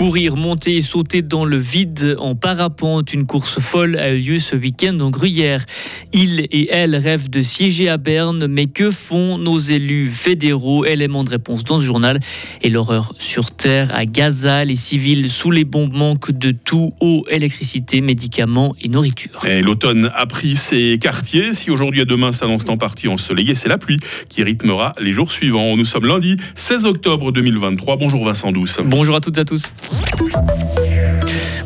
Courir, monter et sauter dans le vide en parapente, une course folle a eu lieu ce week-end en Gruyère. Ils et elles rêvent de siéger à Berne, mais que font nos élus fédéraux? Élément de réponse dans ce journal. Et l'horreur sur Terre, à Gaza, les civils sous les bombes manquent de tout, eau, électricité, médicaments et nourriture. Et l'automne a pris ses quartiers. Si aujourd'hui et demain s'annonce en partie ensoleillé, c'est la pluie qui rythmera les jours suivants. Nous sommes lundi 16 octobre 2023. Bonjour Vincent Douce. Bonjour à toutes et à tous.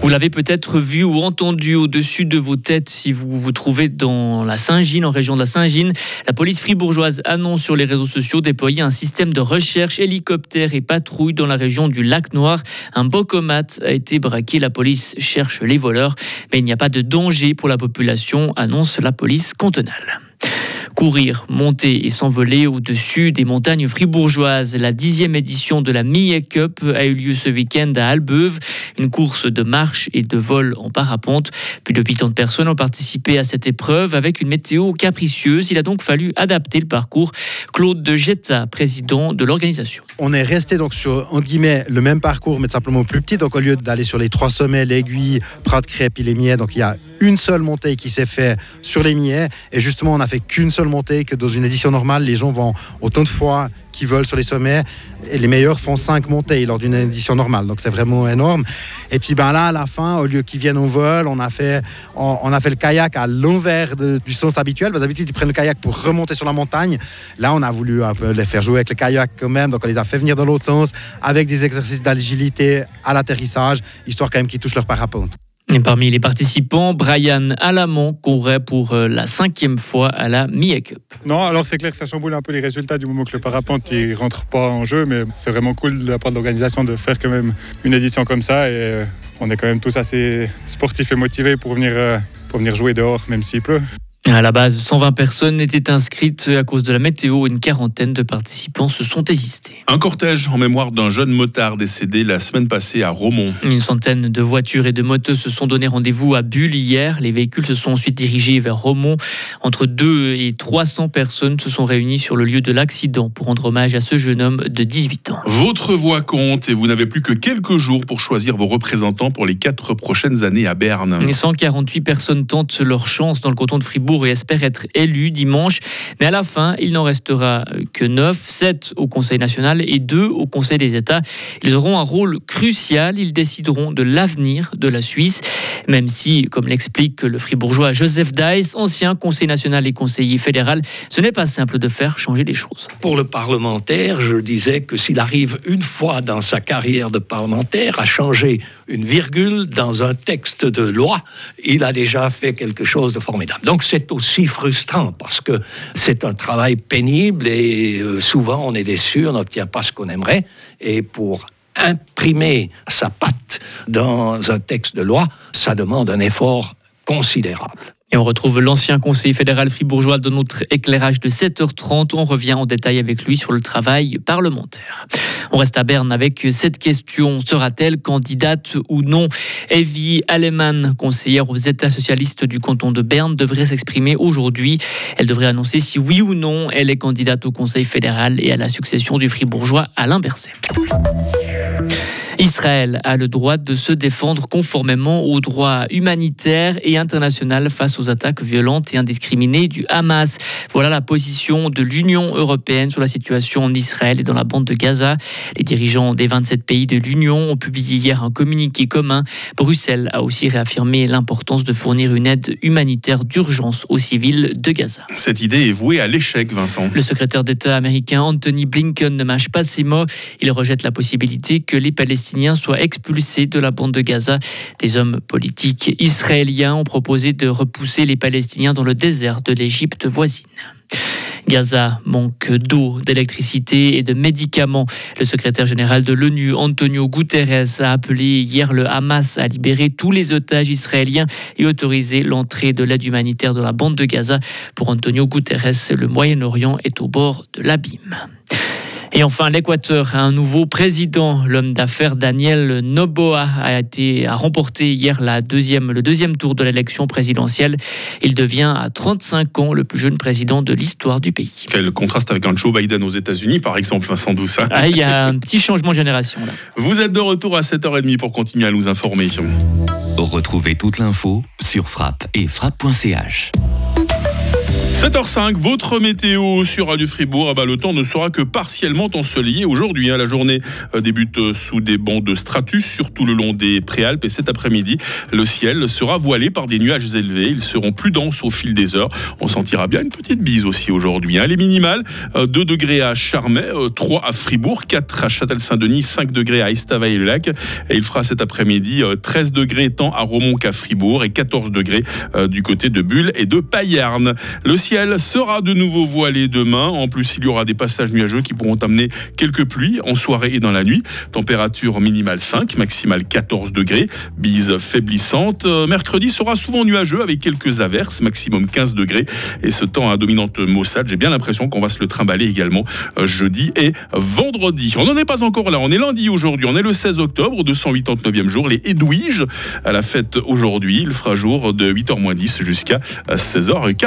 Vous l'avez peut-être vu ou entendu au-dessus de vos têtes si vous vous trouvez dans la Saint-Gine, en région de la Saint-Gine. La police fribourgeoise annonce sur les réseaux sociaux déployer un système de recherche, hélicoptère et patrouille dans la région du Lac Noir. Un bocomat a été braqué. La police cherche les voleurs, mais il n'y a pas de danger pour la population, annonce la police cantonale courir, monter et s'envoler au-dessus des montagnes fribourgeoises. La dixième édition de la Millet Cup a eu lieu ce week-end à Albeuve, une course de marche et de vol en parapente. Plus de 80 personnes ont participé à cette épreuve avec une météo capricieuse. Il a donc fallu adapter le parcours. Claude de Jetta, président de l'organisation. On est resté donc sur, en guillemets, le même parcours, mais simplement plus petit. Donc au lieu d'aller sur les trois sommets, l'aiguille, Prat, Crêpe et les Miets, donc il y a une seule montée qui s'est faite sur les Miets. Et justement, on n'a fait qu'une seule montée, que dans une édition normale, les gens vont autant de fois qu'ils veulent sur les sommets. Et les meilleurs font cinq montées lors d'une édition normale. Donc c'est vraiment énorme. Et puis ben là, à la fin, au lieu qu'ils viennent au vol, on a fait, on, a fait le kayak à l'envers du sens habituel. Parce d'habitude, ils prennent le kayak pour remonter sur la montagne. Là, on a voulu un peu les faire jouer avec le kayak quand même. Donc on les a fait venir dans l'autre sens avec des exercices d'agilité à l'atterrissage, histoire quand même qu'ils touchent leur parapente. Et parmi les participants, Brian Alamont courait pour euh, la cinquième fois à la MIA Cup. Non, alors c'est clair que ça chamboule un peu les résultats du moment que le parapente ne rentre pas en jeu, mais c'est vraiment cool de la part de l'organisation de faire quand même une édition comme ça. Et euh, on est quand même tous assez sportifs et motivés pour venir, euh, pour venir jouer dehors, même s'il pleut. À la base, 120 personnes étaient inscrites à cause de la météo. Une quarantaine de participants se sont hésistés. Un cortège en mémoire d'un jeune motard décédé la semaine passée à Romont. Une centaine de voitures et de motos se sont donné rendez-vous à Bulle hier. Les véhicules se sont ensuite dirigés vers Romont. Entre 2 et 300 personnes se sont réunies sur le lieu de l'accident pour rendre hommage à ce jeune homme de 18 ans. Votre voix compte et vous n'avez plus que quelques jours pour choisir vos représentants pour les quatre prochaines années à Berne. 148 personnes tentent leur chance dans le canton de Fribourg et espère être élu dimanche. Mais à la fin, il n'en restera que 9, 7 au Conseil national et 2 au Conseil des États. Ils auront un rôle crucial. Ils décideront de l'avenir de la Suisse, même si, comme l'explique le fribourgeois Joseph Dice, ancien conseiller national et conseiller fédéral, ce n'est pas simple de faire changer les choses. Pour le parlementaire, je disais que s'il arrive une fois dans sa carrière de parlementaire à changer une virgule dans un texte de loi, il a déjà fait quelque chose de formidable. Donc c'est aussi frustrant parce que c'est un travail pénible et euh, souvent on est déçu, on n'obtient pas ce qu'on aimerait. Et pour imprimer sa patte dans un texte de loi, ça demande un effort considérable. Et on retrouve l'ancien conseiller fédéral fribourgeois de notre éclairage de 7h30. On revient en détail avec lui sur le travail parlementaire. On reste à Berne avec cette question. Sera-t-elle candidate ou non? Evie Alemann, conseillère aux États socialistes du canton de Berne, devrait s'exprimer aujourd'hui. Elle devrait annoncer si oui ou non elle est candidate au Conseil fédéral et à la succession du fribourgeois Alain Berset. Israël a le droit de se défendre conformément au droit humanitaire et international face aux attaques violentes et indiscriminées du Hamas. Voilà la position de l'Union européenne sur la situation en Israël et dans la bande de Gaza. Les dirigeants des 27 pays de l'Union ont publié hier un communiqué commun. Bruxelles a aussi réaffirmé l'importance de fournir une aide humanitaire d'urgence aux civils de Gaza. Cette idée est vouée à l'échec, Vincent. Le secrétaire d'État américain Anthony Blinken ne mâche pas ses mots. Il rejette la possibilité que les Palestiniens Palestiniens soient expulsés de la bande de Gaza. Des hommes politiques israéliens ont proposé de repousser les Palestiniens dans le désert de l'Égypte voisine. Gaza manque d'eau, d'électricité et de médicaments. Le secrétaire général de l'ONU, Antonio Guterres, a appelé hier le Hamas à libérer tous les otages israéliens et autoriser l'entrée de l'aide humanitaire dans la bande de Gaza. Pour Antonio Guterres, le Moyen-Orient est au bord de l'abîme. Et enfin, l'Équateur a un nouveau président. L'homme d'affaires Daniel Noboa a, été, a remporté hier la deuxième, le deuxième tour de l'élection présidentielle. Il devient à 35 ans le plus jeune président de l'histoire du pays. Quel contraste avec un Joe Biden aux États-Unis, par exemple, Vincent Douce. Ah, il y a un petit changement de génération là. Vous êtes de retour à 7h30 pour continuer à nous informer. Retrouvez toute l'info sur frappe et frappe.ch. 7h05, votre météo sur Radio Fribourg. Ah bah, le temps ne sera que partiellement ensoleillé aujourd'hui. Hein. La journée euh, débute euh, sous des bancs de stratus, surtout le long des préalpes. Et cet après-midi, le ciel sera voilé par des nuages élevés. Ils seront plus denses au fil des heures. On sentira bien une petite bise aussi aujourd'hui. Hein. Les minimales, 2 euh, degrés à Charmey, 3 à Fribourg, 4 à Châtel-Saint-Denis, 5 degrés à Estavayer-le-Lac. Et il fera cet après-midi 13 degrés tant à Romont qu'à Fribourg et 14 degrés du côté de Bulle et de Payerne. Le ciel sera de nouveau voilé demain. En plus, il y aura des passages nuageux qui pourront amener quelques pluies en soirée et dans la nuit. Température minimale 5, maximale 14 degrés. Bise faiblissante. Euh, mercredi sera souvent nuageux avec quelques averses, maximum 15 degrés. Et ce temps à dominante maussade, j'ai bien l'impression qu'on va se le trimballer également euh, jeudi et vendredi. On n'en est pas encore là. On est lundi aujourd'hui. On est le 16 octobre, 289e jour. Les Edwiges à la fête aujourd'hui. Il fera jour de 8h10 jusqu'à 16h40.